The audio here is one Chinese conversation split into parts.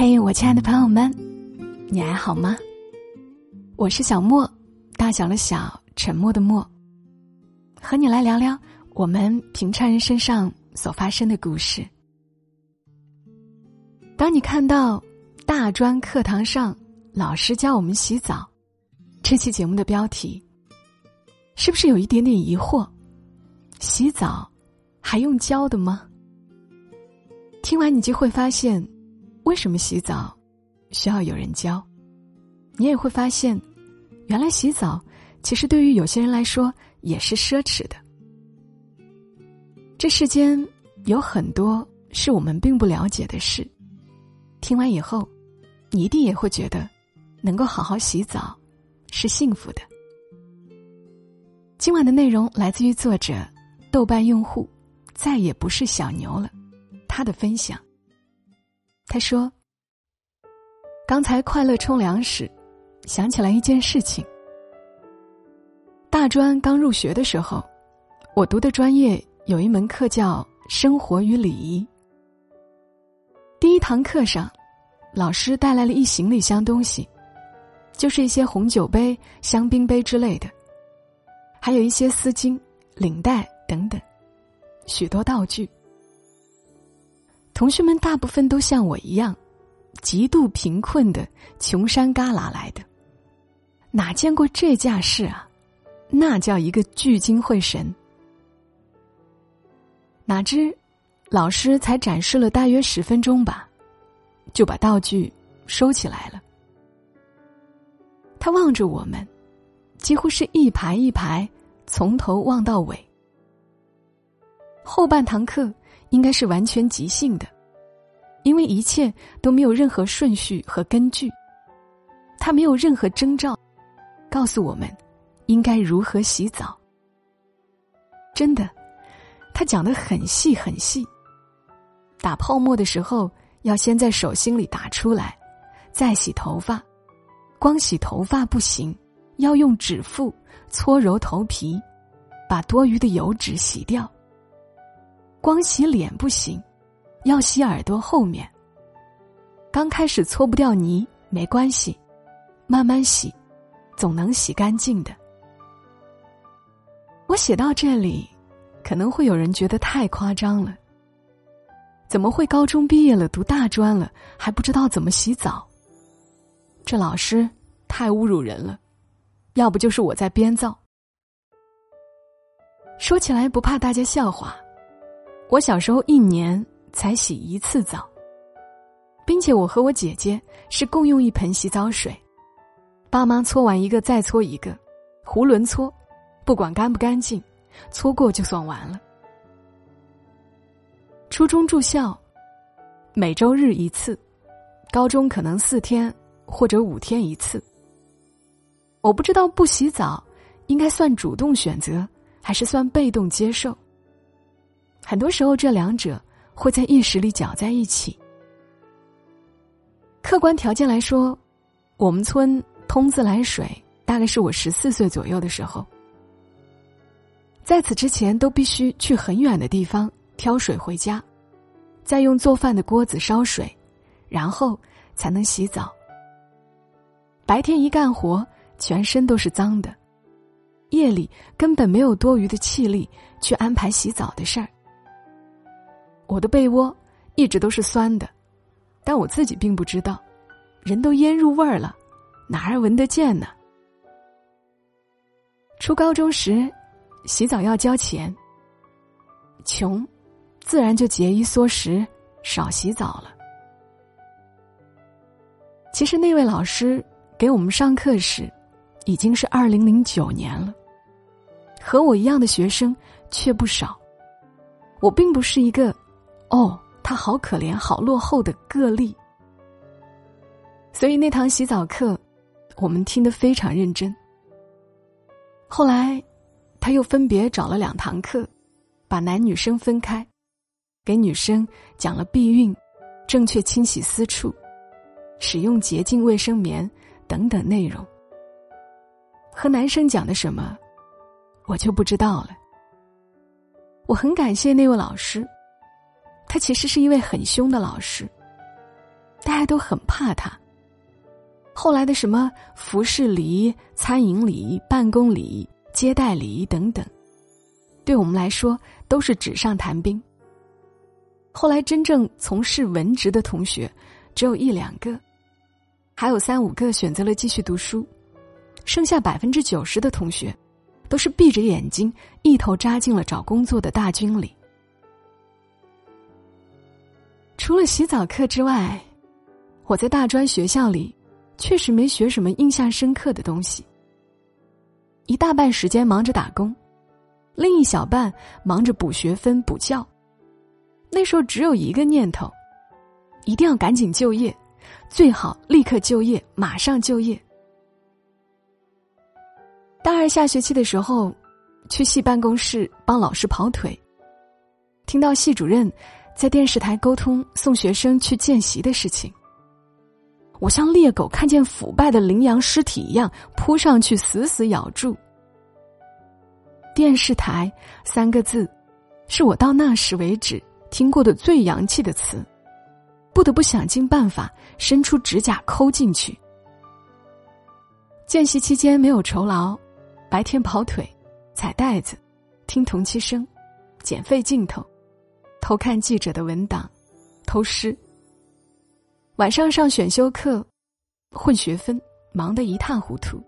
嘿，我亲爱的朋友们，你还好吗？我是小莫，大小的小，沉默的默，和你来聊聊我们平常人身上所发生的故事。当你看到大专课堂上老师教我们洗澡这期节目的标题，是不是有一点点疑惑？洗澡还用教的吗？听完你就会发现。为什么洗澡需要有人教？你也会发现，原来洗澡其实对于有些人来说也是奢侈的。这世间有很多是我们并不了解的事。听完以后，你一定也会觉得，能够好好洗澡是幸福的。今晚的内容来自于作者豆瓣用户，再也不是小牛了，他的分享。他说：“刚才快乐冲凉时，想起来一件事情。大专刚入学的时候，我读的专业有一门课叫《生活与礼仪》。第一堂课上，老师带来了一行李箱东西，就是一些红酒杯、香槟杯之类的，还有一些丝巾、领带等等，许多道具。”同学们大部分都像我一样，极度贫困的穷山旮旯来的，哪见过这架势啊？那叫一个聚精会神。哪知，老师才展示了大约十分钟吧，就把道具收起来了。他望着我们，几乎是一排一排，从头望到尾。后半堂课。应该是完全即兴的，因为一切都没有任何顺序和根据。他没有任何征兆，告诉我们应该如何洗澡。真的，他讲的很细很细。打泡沫的时候，要先在手心里打出来，再洗头发。光洗头发不行，要用指腹搓揉头皮，把多余的油脂洗掉。光洗脸不行，要洗耳朵后面。刚开始搓不掉泥没关系，慢慢洗，总能洗干净的。我写到这里，可能会有人觉得太夸张了。怎么会高中毕业了读大专了还不知道怎么洗澡？这老师太侮辱人了，要不就是我在编造。说起来不怕大家笑话。我小时候一年才洗一次澡，并且我和我姐姐是共用一盆洗澡水，爸妈搓完一个再搓一个，囫囵搓，不管干不干净，搓过就算完了。初中住校，每周日一次，高中可能四天或者五天一次。我不知道不洗澡应该算主动选择，还是算被动接受。很多时候，这两者会在意识里搅在一起。客观条件来说，我们村通自来水大概是我十四岁左右的时候。在此之前，都必须去很远的地方挑水回家，再用做饭的锅子烧水，然后才能洗澡。白天一干活，全身都是脏的，夜里根本没有多余的气力去安排洗澡的事儿。我的被窝一直都是酸的，但我自己并不知道，人都腌入味儿了，哪儿闻得见呢？初高中时，洗澡要交钱，穷，自然就节衣缩食，少洗澡了。其实那位老师给我们上课时，已经是二零零九年了，和我一样的学生却不少。我并不是一个。哦，他好可怜，好落后的个例。所以那堂洗澡课，我们听得非常认真。后来，他又分别找了两堂课，把男女生分开，给女生讲了避孕、正确清洗私处、使用洁净卫生棉等等内容。和男生讲的什么，我就不知道了。我很感谢那位老师。他其实是一位很凶的老师，大家都很怕他。后来的什么服饰礼、餐饮礼仪、办公礼仪、接待礼仪等等，对我们来说都是纸上谈兵。后来真正从事文职的同学，只有一两个，还有三五个选择了继续读书，剩下百分之九十的同学，都是闭着眼睛一头扎进了找工作的大军里。除了洗澡课之外，我在大专学校里确实没学什么印象深刻的东西。一大半时间忙着打工，另一小半忙着补学分、补觉。那时候只有一个念头，一定要赶紧就业，最好立刻就业，马上就业。大二下学期的时候，去系办公室帮老师跑腿，听到系主任在电视台沟通送学生去见习的事情，我像猎狗看见腐败的羚羊尸体一样扑上去，死死咬住。电视台三个字，是我到那时为止。听过的最洋气的词，不得不想尽办法伸出指甲抠进去。见习期间没有酬劳，白天跑腿、踩袋子、听同期声、捡废镜头、偷看记者的文档、偷师。晚上上选修课，混学分，忙得一塌糊涂。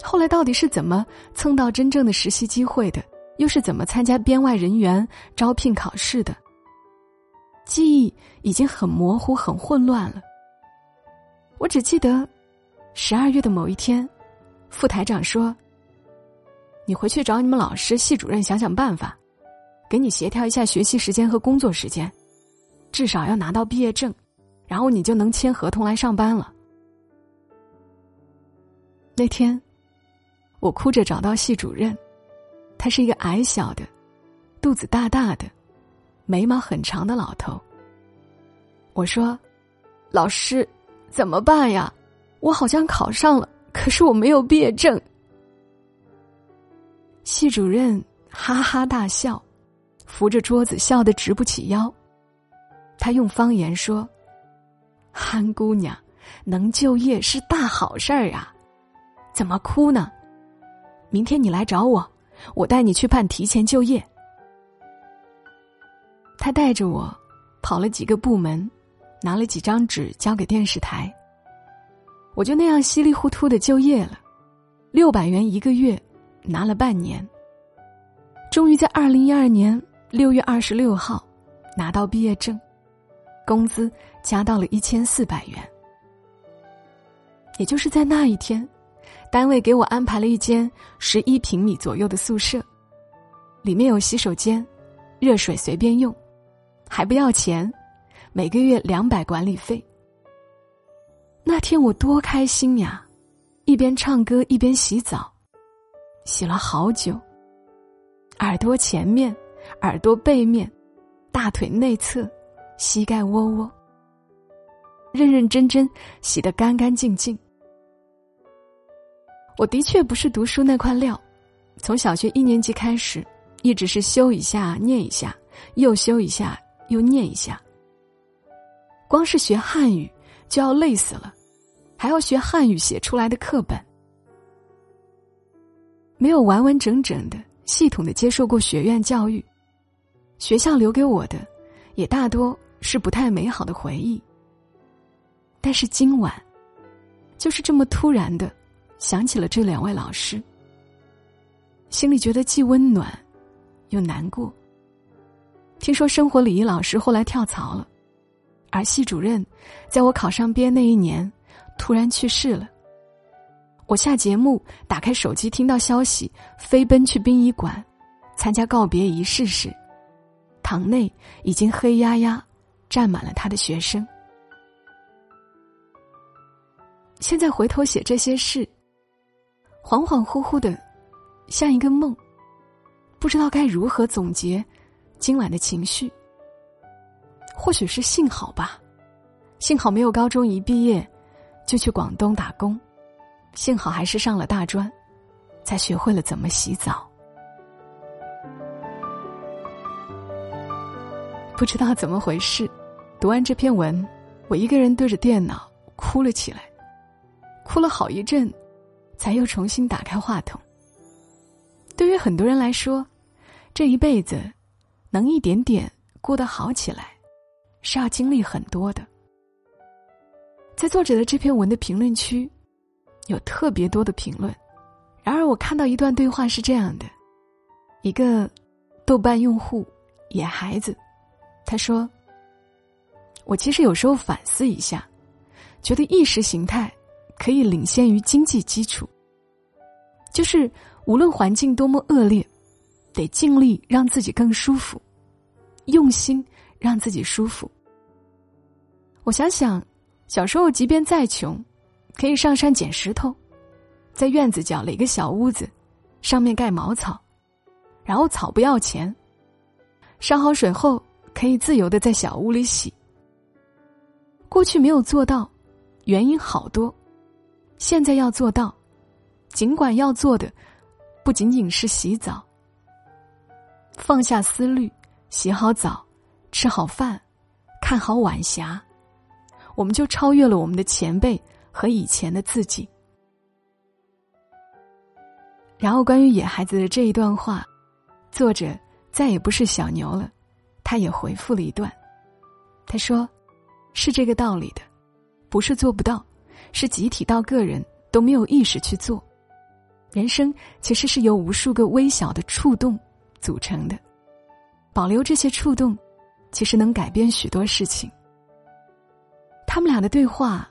后来到底是怎么蹭到真正的实习机会的？又是怎么参加编外人员招聘考试的？记忆已经很模糊、很混乱了。我只记得，十二月的某一天，副台长说：“你回去找你们老师、系主任想想办法，给你协调一下学习时间和工作时间，至少要拿到毕业证，然后你就能签合同来上班了。”那天，我哭着找到系主任。他是一个矮小的、肚子大大的、眉毛很长的老头。我说：“老师，怎么办呀？我好像考上了，可是我没有毕业证。”系主任哈哈大笑，扶着桌子笑得直不起腰。他用方言说：“憨姑娘，能就业是大好事儿啊，怎么哭呢？明天你来找我。”我带你去办提前就业。他带着我跑了几个部门，拿了几张纸交给电视台。我就那样稀里糊涂的就业了，六百元一个月，拿了半年。终于在二零一二年六月二十六号拿到毕业证，工资加到了一千四百元。也就是在那一天。单位给我安排了一间十一平米左右的宿舍，里面有洗手间，热水随便用，还不要钱，每个月两百管理费。那天我多开心呀，一边唱歌一边洗澡，洗了好久。耳朵前面、耳朵背面、大腿内侧、膝盖窝窝，认认真真洗得干干净净。我的确不是读书那块料，从小学一年级开始，一直是修一下念一下，又修一下又念一下。光是学汉语就要累死了，还要学汉语写出来的课本，没有完完整整的、系统的接受过学院教育，学校留给我的也大多是不太美好的回忆。但是今晚，就是这么突然的。想起了这两位老师，心里觉得既温暖，又难过。听说生活礼仪老师后来跳槽了，而系主任在我考上编那一年突然去世了。我下节目，打开手机听到消息，飞奔去殡仪馆参加告别仪式时，堂内已经黑压压站满了他的学生。现在回头写这些事。恍恍惚惚的，像一个梦。不知道该如何总结今晚的情绪。或许是幸好吧，幸好没有高中一毕业就去广东打工，幸好还是上了大专，才学会了怎么洗澡。不知道怎么回事，读完这篇文，我一个人对着电脑哭了起来，哭了好一阵，才又重新打开话筒。对于很多人来说，这一辈子能一点点过得好起来，是要经历很多的。在作者的这篇文的评论区，有特别多的评论。然而，我看到一段对话是这样的：一个豆瓣用户野孩子，他说。我其实有时候反思一下，觉得意识形态可以领先于经济基础。就是无论环境多么恶劣，得尽力让自己更舒服，用心让自己舒服。我想想，小时候即便再穷，可以上山捡石头，在院子角垒个小屋子，上面盖茅草，然后草不要钱，烧好水后可以自由的在小屋里洗。过去没有做到，原因好多。现在要做到，尽管要做的不仅仅是洗澡，放下思虑，洗好澡，吃好饭，看好晚霞，我们就超越了我们的前辈和以前的自己。然后，关于野孩子的这一段话，作者再也不是小牛了，他也回复了一段，他说。是这个道理的，不是做不到，是集体到个人都没有意识去做。人生其实是由无数个微小的触动组成的，保留这些触动，其实能改变许多事情。他们俩的对话，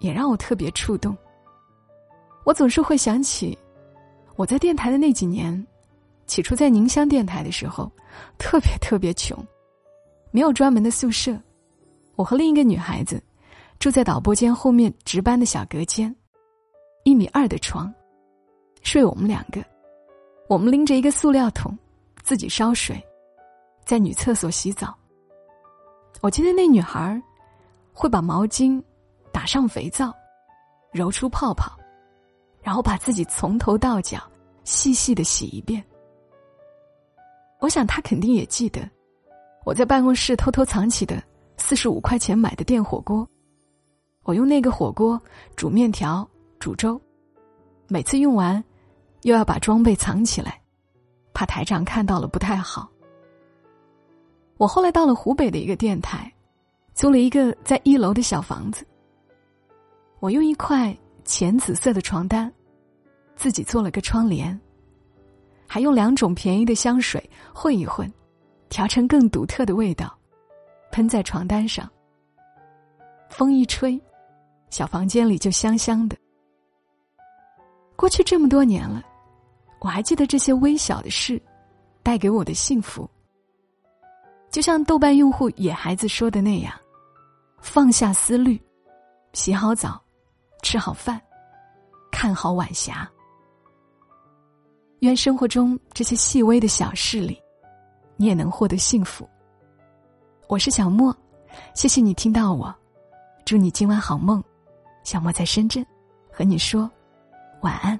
也让我特别触动。我总是会想起，我在电台的那几年，起初在宁乡电台的时候，特别特别穷，没有专门的宿舍。我和另一个女孩子住在导播间后面值班的小隔间，一米二的床，睡我们两个。我们拎着一个塑料桶，自己烧水，在女厕所洗澡。我记得那女孩会把毛巾打上肥皂，揉出泡泡，然后把自己从头到脚细细的洗一遍。我想他肯定也记得我在办公室偷偷藏起的。四十五块钱买的电火锅，我用那个火锅煮面条、煮粥，每次用完，又要把装备藏起来，怕台长看到了不太好。我后来到了湖北的一个电台，租了一个在一楼的小房子。我用一块浅紫色的床单，自己做了个窗帘，还用两种便宜的香水混一混，调成更独特的味道。喷在床单上，风一吹，小房间里就香香的。过去这么多年了，我还记得这些微小的事带给我的幸福。就像豆瓣用户野孩子说的那样，放下思虑，洗好澡，吃好饭，看好晚霞。愿生活中这些细微的小事里，你也能获得幸福。我是小莫，谢谢你听到我，祝你今晚好梦。小莫在深圳，和你说晚安。